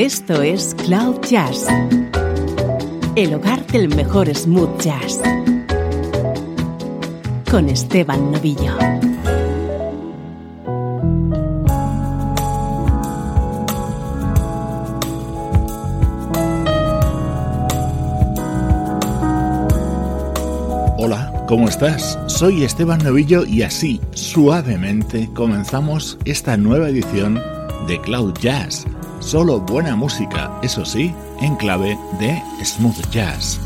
Esto es Cloud Jazz, el hogar del mejor smooth jazz, con Esteban Novillo. Hola, ¿cómo estás? Soy Esteban Novillo y así, suavemente, comenzamos esta nueva edición de Cloud Jazz Solo buena música, eso sí, en clave de smooth jazz.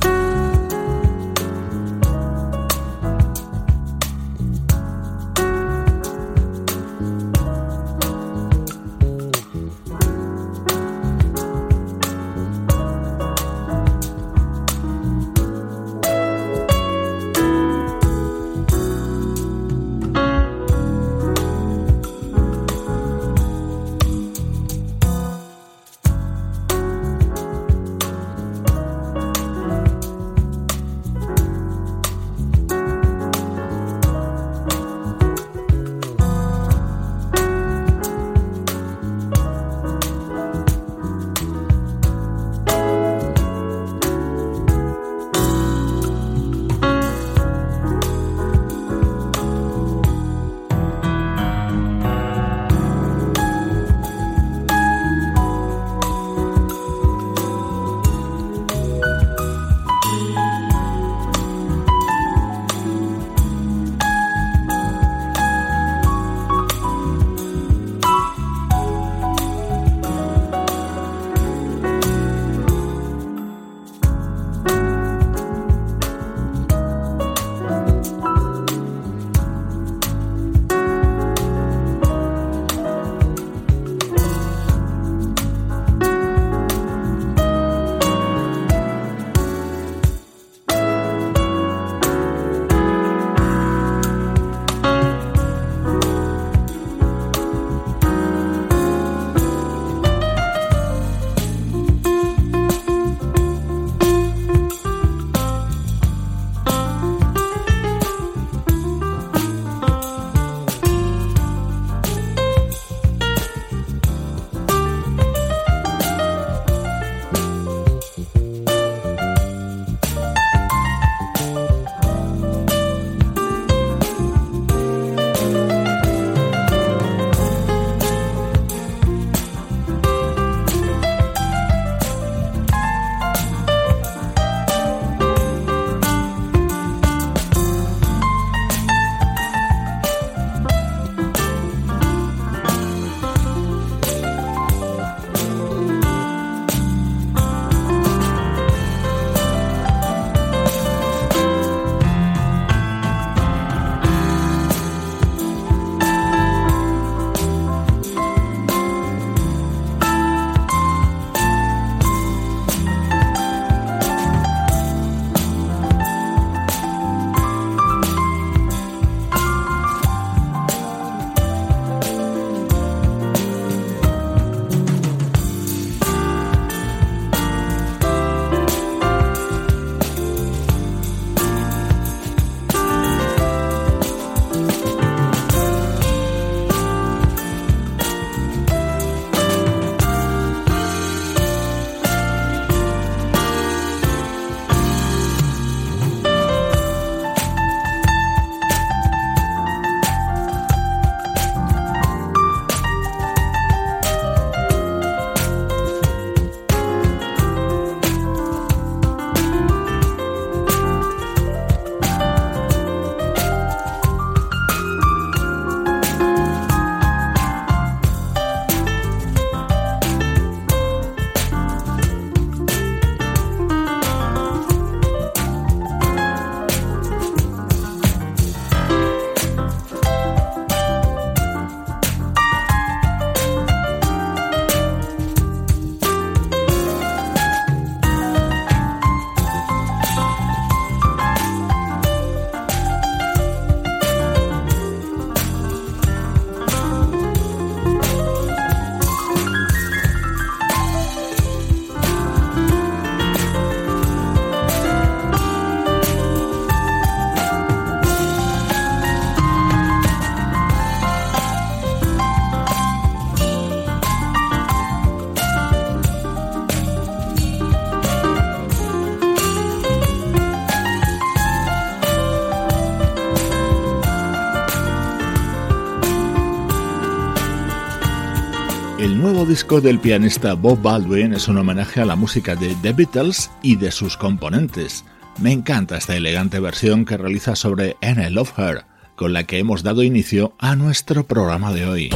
El nuevo disco del pianista Bob Baldwin es un homenaje a la música de The Beatles y de sus componentes. Me encanta esta elegante versión que realiza sobre I Love Her, con la que hemos dado inicio a nuestro programa de hoy.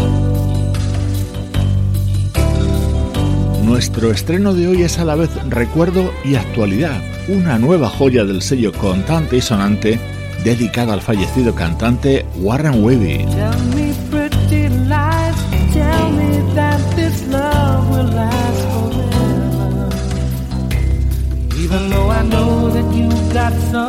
Nuestro estreno de hoy es a la vez recuerdo y actualidad, una nueva joya del sello contante y sonante dedicada al fallecido cantante Warren Weavy. got some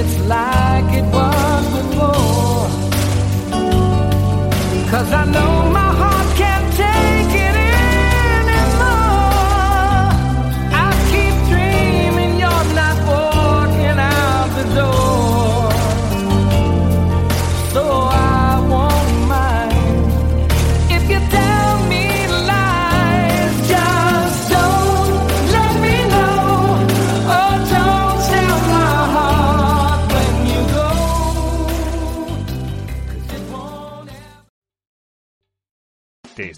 it's like it was before. Cause I know